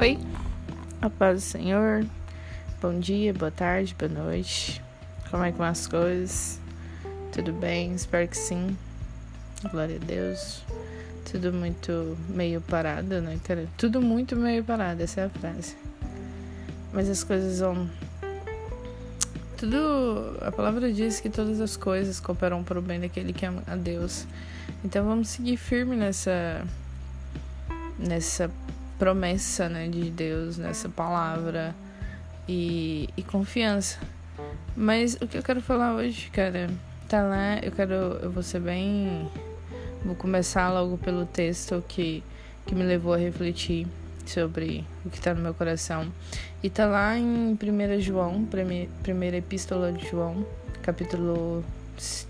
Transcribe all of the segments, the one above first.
Oi, a paz do Senhor, bom dia, boa tarde, boa noite. Como é que vão as coisas? Tudo bem? Espero que sim. Glória a Deus. Tudo muito meio parado, né? Tudo muito meio parado, essa é a frase. Mas as coisas vão. Tudo. A palavra diz que todas as coisas cooperam para o bem daquele que ama a Deus. Então vamos seguir firme nessa. Nessa promessa né, de Deus, nessa palavra e, e confiança. Mas o que eu quero falar hoje, cara, tá lá, eu quero, eu vou ser bem, vou começar logo pelo texto que, que me levou a refletir sobre o que está no meu coração. E tá lá em 1 João, primeira epístola de João, capítulo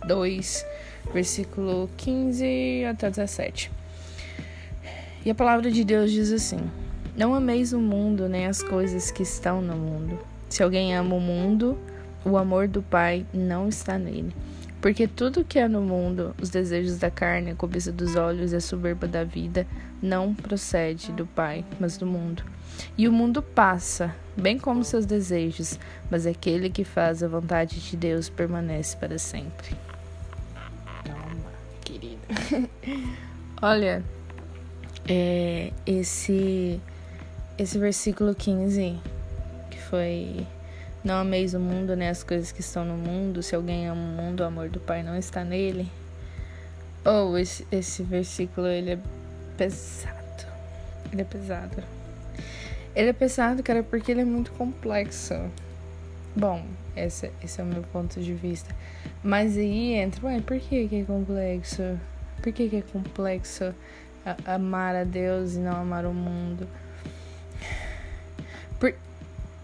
2, versículo 15 até 17. E a palavra de Deus diz assim: Não ameis o mundo nem as coisas que estão no mundo. Se alguém ama o mundo, o amor do Pai não está nele. Porque tudo que há no mundo, os desejos da carne, a cobiça dos olhos e a soberba da vida, não procede do Pai, mas do mundo. E o mundo passa, bem como seus desejos, mas aquele que faz a vontade de Deus permanece para sempre. Toma, querida. Olha, é, esse, esse versículo 15, que foi não ameis o mundo, nem né, as coisas que estão no mundo. Se alguém ama o mundo, o amor do Pai não está nele. Ou oh, esse, esse versículo, ele é pesado. Ele é pesado. Ele é pesado, cara, porque ele é muito complexo. Bom, esse, esse é o meu ponto de vista. Mas aí entra, ué, por que, que é complexo? Por que, que é complexo? Amar a Deus e não amar o mundo. Por,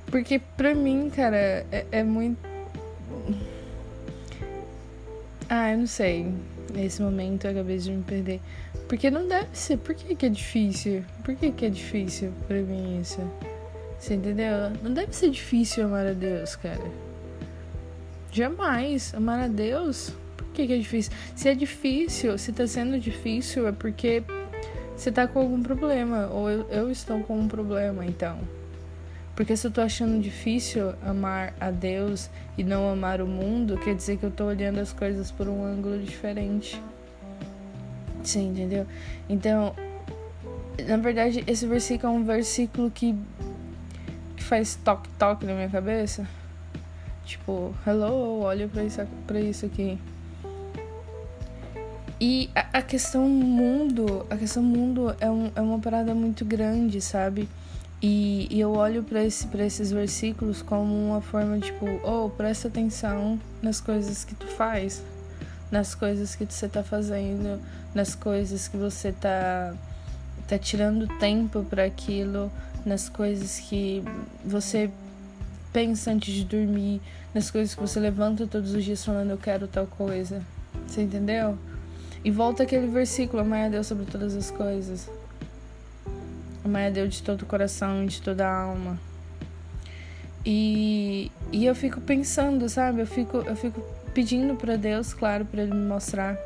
porque pra mim, cara, é, é muito. Ah, eu não sei. Nesse momento eu acabei de me perder. Porque não deve ser. Por que, que é difícil? Por que, que é difícil pra mim isso? Você entendeu? Não deve ser difícil amar a Deus, cara. Jamais. Amar a Deus? Por que, que é difícil? Se é difícil, se tá sendo difícil, é porque você tá com algum problema, ou eu, eu estou com um problema, então. Porque se eu tô achando difícil amar a Deus e não amar o mundo, quer dizer que eu tô olhando as coisas por um ângulo diferente. Sim, entendeu? Então, na verdade, esse versículo é um versículo que, que faz toque-toque na minha cabeça. Tipo, hello, olha pra isso, pra isso aqui. E a, a, questão mundo, a questão mundo é, um, é uma parada muito grande, sabe? E, e eu olho para esse, esses versículos como uma forma tipo, oh, presta atenção nas coisas que tu faz, nas coisas que você tá fazendo, nas coisas que você tá, tá tirando tempo para aquilo, nas coisas que você pensa antes de dormir, nas coisas que você levanta todos os dias falando eu quero tal coisa. Você entendeu? E volta aquele versículo: Amai a Deus sobre todas as coisas. Amai a Deus de todo o coração, de toda a alma. E, e eu fico pensando, sabe? Eu fico, eu fico pedindo para Deus, claro, para Ele me mostrar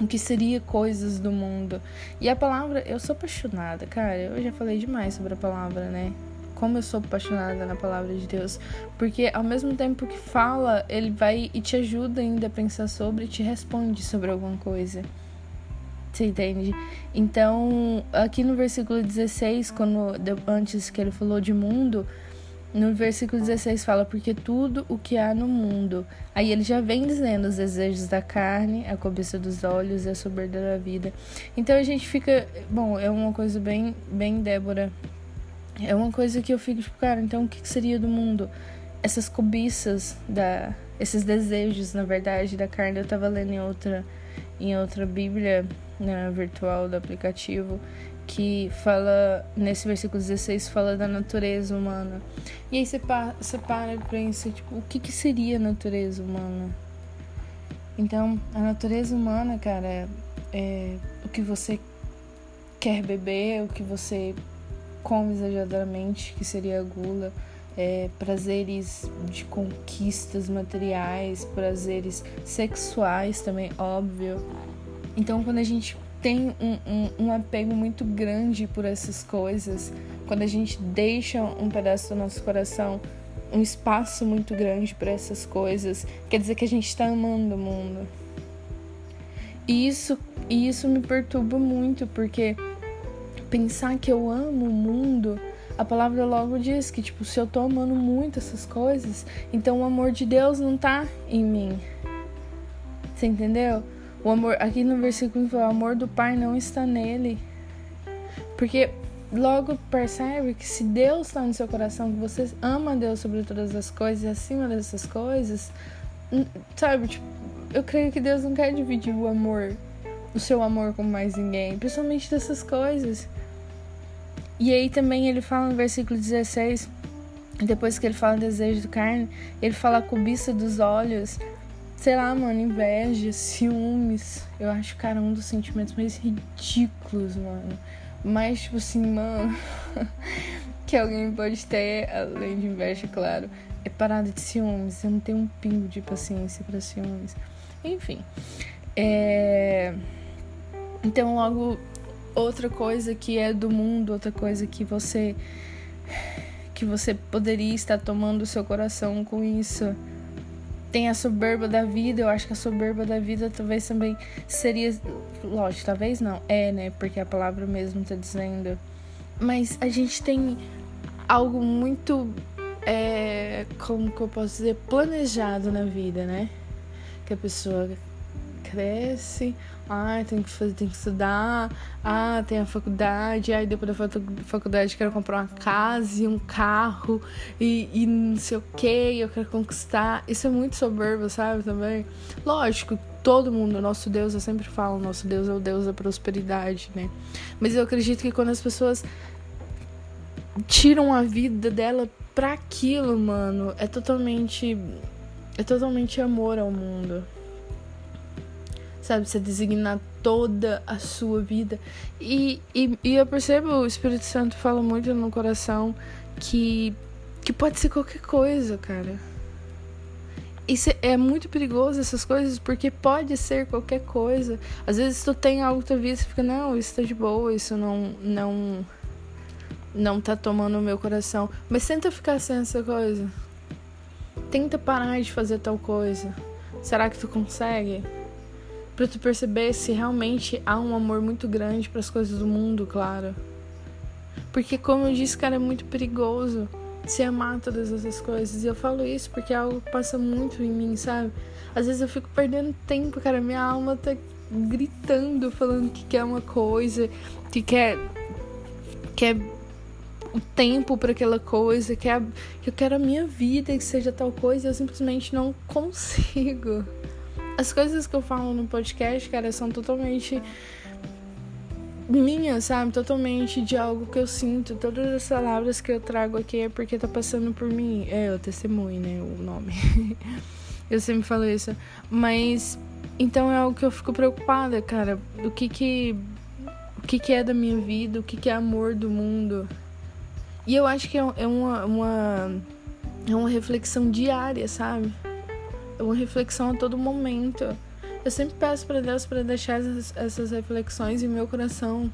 o que seria coisas do mundo. E a palavra, eu sou apaixonada, cara. Eu já falei demais sobre a palavra, né? Como eu sou apaixonada na palavra de Deus, porque ao mesmo tempo que fala, ele vai e te ajuda ainda a pensar sobre te responde sobre alguma coisa. Você entende? Então, aqui no versículo 16, quando antes que ele falou de mundo, no versículo 16 fala: Porque tudo o que há no mundo. Aí ele já vem dizendo os desejos da carne, a cobiça dos olhos e a soberba da vida. Então a gente fica. Bom, é uma coisa bem, bem Débora é uma coisa que eu fico tipo, cara, então o que seria do mundo? Essas cobiças, da, esses desejos, na verdade, da carne. Eu tava lendo em outra, em outra Bíblia né, virtual do aplicativo que fala, nesse versículo 16, fala da natureza humana. E aí você para, você para e pensa, tipo, o que, que seria a natureza humana? Então, a natureza humana, cara, é, é o que você quer beber, o que você come exageradamente, que seria a gula, é, prazeres de conquistas materiais, prazeres sexuais também, óbvio. Então, quando a gente tem um, um, um, apego muito grande por essas coisas, quando a gente deixa um pedaço do nosso coração, um espaço muito grande para essas coisas, quer dizer que a gente está amando o mundo. E isso, e isso me perturba muito, porque pensar que eu amo o mundo, a palavra logo diz que, tipo, se eu tô amando muito essas coisas, então o amor de Deus não tá em mim. Você entendeu? O amor, aqui no versículo o amor do Pai não está nele. Porque logo percebe que se Deus está no seu coração, que você ama Deus sobre todas as coisas, acima dessas coisas, sabe, tipo, eu creio que Deus não quer dividir o amor, o seu amor com mais ninguém, principalmente dessas coisas. E aí também ele fala no versículo 16, depois que ele fala desejo do carne, ele fala cobiça dos olhos. Sei lá, mano, inveja, ciúmes. Eu acho, cara, um dos sentimentos mais ridículos, mano. Mas, tipo assim, mano, que alguém pode ter, além de inveja, claro, é parada de ciúmes. Eu não tenho um pingo de paciência para ciúmes. Enfim. É... Então, logo outra coisa que é do mundo, outra coisa que você que você poderia estar tomando o seu coração com isso. Tem a soberba da vida, eu acho que a soberba da vida talvez também seria. Lógico, talvez não, é, né? Porque a palavra mesmo tá dizendo. Mas a gente tem algo muito. É, como que eu posso dizer? Planejado na vida, né? Que a pessoa cresce, ah, tem que fazer, tem que estudar, ah, tem a faculdade, aí depois da faculdade quero comprar uma casa e um carro e, e não sei o que, eu quero conquistar. Isso é muito soberbo, sabe, também. Lógico, todo mundo, nosso Deus, eu sempre falo, nosso Deus é o Deus da prosperidade, né? Mas eu acredito que quando as pessoas tiram a vida dela pra aquilo, mano, é totalmente. É totalmente amor ao mundo sabe? Você designar toda a sua vida. E, e, e eu percebo, o Espírito Santo fala muito no coração que, que pode ser qualquer coisa, cara. Isso é muito perigoso essas coisas, porque pode ser qualquer coisa. Às vezes tu tem algo na tua vida e fica, não, isso tá de boa, isso não, não, não tá tomando o meu coração. Mas tenta ficar sem essa coisa. Tenta parar de fazer tal coisa. Será que tu consegue? Para tu perceber se realmente há um amor muito grande para as coisas do mundo, claro. Porque como eu disse, cara, é muito perigoso se amar todas essas coisas. E eu falo isso porque é algo que passa muito em mim, sabe? Às vezes eu fico perdendo tempo, cara, minha alma tá gritando, falando que quer uma coisa, que quer quer o tempo para aquela coisa, que, é, que eu quero a minha vida que seja tal coisa, e eu simplesmente não consigo as coisas que eu falo no podcast, cara, são totalmente minhas, sabe? Totalmente de algo que eu sinto. Todas as palavras que eu trago aqui é porque tá passando por mim. É, o testemunho, né? O nome. eu sempre falo isso. Mas então é algo que eu fico preocupada, cara. O que que o que que é da minha vida? O que que é amor do mundo? E eu acho que é, é uma, uma é uma reflexão diária, sabe? Uma reflexão a todo momento. Eu sempre peço para Deus para deixar essas, essas reflexões em meu coração.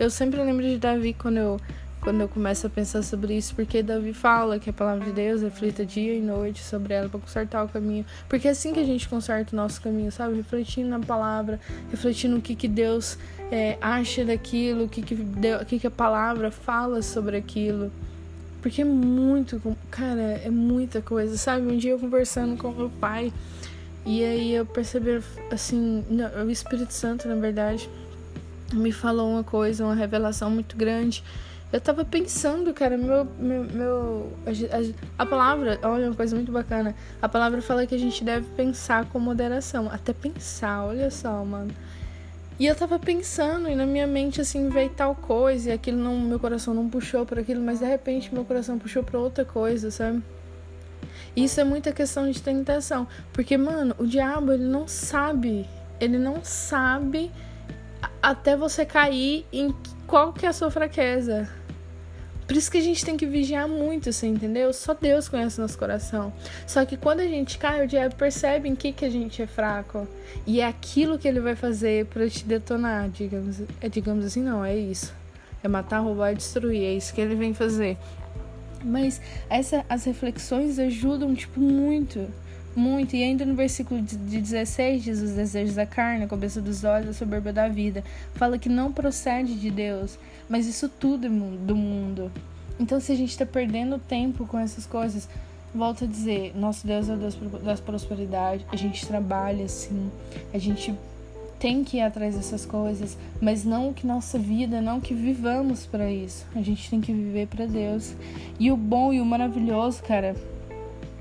Eu sempre lembro de Davi quando eu quando eu começo a pensar sobre isso, porque Davi fala que a palavra de Deus reflita dia e noite sobre ela para consertar o caminho. Porque é assim que a gente conserta o nosso caminho, sabe? Refletindo na palavra, refletindo o que, que Deus é, acha daquilo, o que, que, Deus, o que, que a palavra fala sobre aquilo. Porque é muito, cara, é muita coisa, sabe? Um dia eu conversando com meu pai, e aí eu percebi, assim, o Espírito Santo, na verdade, me falou uma coisa, uma revelação muito grande. Eu tava pensando, cara, meu. meu, meu a, a, palavra, olha, uma coisa muito bacana. A palavra fala que a gente deve pensar com moderação. Até pensar, olha só, mano. E eu tava pensando, e na minha mente assim veio tal coisa, e aquilo não, meu coração não puxou para aquilo, mas de repente meu coração puxou para outra coisa, sabe? Isso é muita questão de tentação, porque mano, o diabo ele não sabe, ele não sabe até você cair em qual que é a sua fraqueza. Por isso que a gente tem que vigiar muito, você entendeu? Só Deus conhece nosso coração. Só que quando a gente cai, o diabo percebe em que, que a gente é fraco. E é aquilo que ele vai fazer para te detonar, digamos, é, digamos assim, não, é isso. É matar, roubar e destruir, é isso que ele vem fazer. Mas essa, as reflexões ajudam, tipo, muito muito. E ainda no versículo de 16 diz os desejos da carne, a cabeça dos olhos, a soberba da vida. Fala que não procede de Deus, mas isso tudo é do mundo. Então, se a gente está perdendo tempo com essas coisas, volto a dizer: nosso Deus é o Deus das prosperidade. A gente trabalha assim, a gente tem que ir atrás dessas coisas, mas não que nossa vida, não que vivamos para isso. A gente tem que viver para Deus. E o bom e o maravilhoso, cara,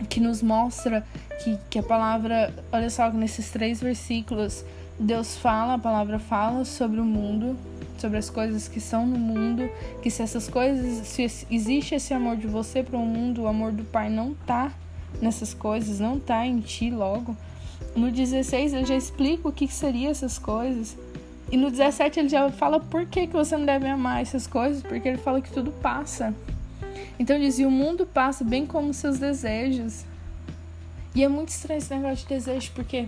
que nos mostra que, que a palavra, olha só, nesses três versículos, Deus fala, a palavra fala sobre o mundo, sobre as coisas que são no mundo, que se essas coisas, se existe esse amor de você para o mundo, o amor do Pai não tá nessas coisas, não tá em ti logo. No 16 ele já explica o que, que seria essas coisas. E no 17 ele já fala por que, que você não deve amar essas coisas, porque ele fala que tudo passa. Então dizia: o mundo passa bem como seus desejos. E é muito estranho esse negócio de desejo, porque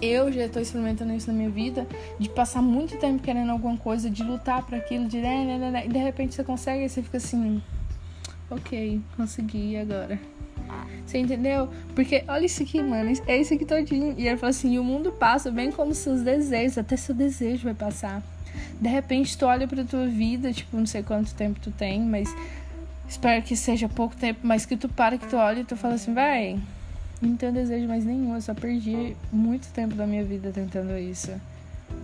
eu já estou experimentando isso na minha vida, de passar muito tempo querendo alguma coisa, de lutar para aquilo, de né, né, né, e de repente você consegue e você fica assim, ok, consegui agora. Você entendeu? Porque olha isso aqui, mano, é isso aqui todinho. E ele falou assim: o mundo passa bem como seus desejos, até seu desejo vai passar. De repente tu olha pra tua vida, tipo, não sei quanto tempo tu tem, mas espero que seja pouco tempo, mas que tu para, que tu olha e tu fala assim, vai, não tenho desejo mais nenhum, eu só perdi muito tempo da minha vida tentando isso.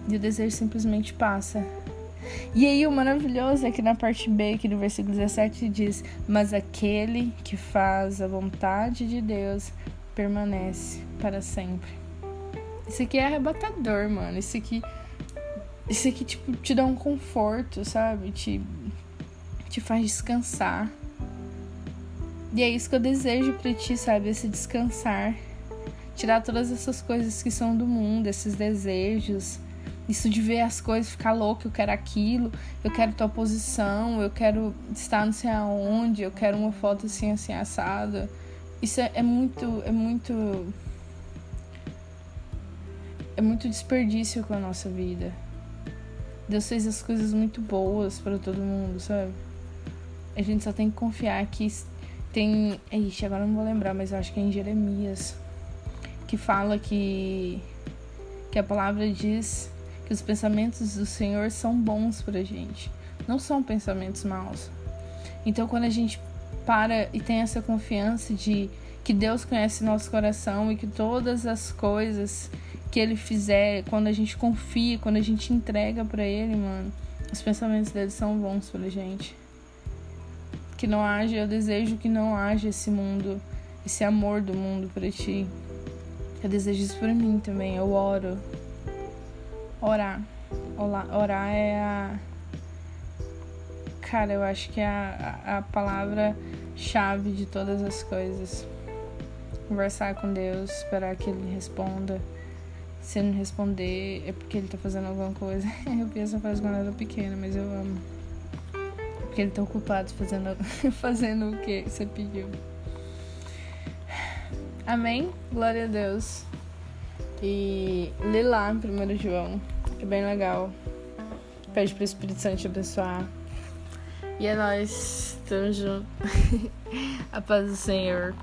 E o desejo simplesmente passa. E aí o maravilhoso é que na parte B, aqui no versículo 17, diz: Mas aquele que faz a vontade de Deus permanece para sempre. Isso aqui é arrebatador, mano. Isso aqui. Isso aqui, tipo, te dá um conforto, sabe? Te, te faz descansar. E é isso que eu desejo para ti, sabe? Esse descansar. Tirar todas essas coisas que são do mundo, esses desejos. Isso de ver as coisas, ficar louco, eu quero aquilo, eu quero tua posição, eu quero estar não sei aonde, eu quero uma foto assim, assim, assada. Isso é, é muito, é muito. É muito desperdício com a nossa vida. Deus fez as coisas muito boas para todo mundo, sabe? A gente só tem que confiar que tem. Ixi, agora não vou lembrar, mas eu acho que é em Jeremias. Que fala que. Que a palavra diz que os pensamentos do Senhor são bons pra gente. Não são pensamentos maus. Então quando a gente para e tem essa confiança de que Deus conhece nosso coração e que todas as coisas que ele fizer, quando a gente confia, quando a gente entrega para ele, mano, os pensamentos dele são bons pra gente que não haja, eu desejo que não haja esse mundo, esse amor do mundo para ti. Eu desejo isso para mim também. Eu oro. Orar. Orar é a. Cara, eu acho que é a, a palavra-chave de todas as coisas. Conversar com Deus, esperar que Ele responda. Se ele não responder, é porque Ele tá fazendo alguma coisa. Eu vi essa frase quando eu era pequena, mas eu amo. Porque ele tá ocupado fazendo, fazendo o que você pediu. Amém? Glória a Deus. E lê lá em 1 João, que é bem legal. Pede pro Espírito Santo te abençoar. E é nóis. Tamo junto. a paz do Senhor.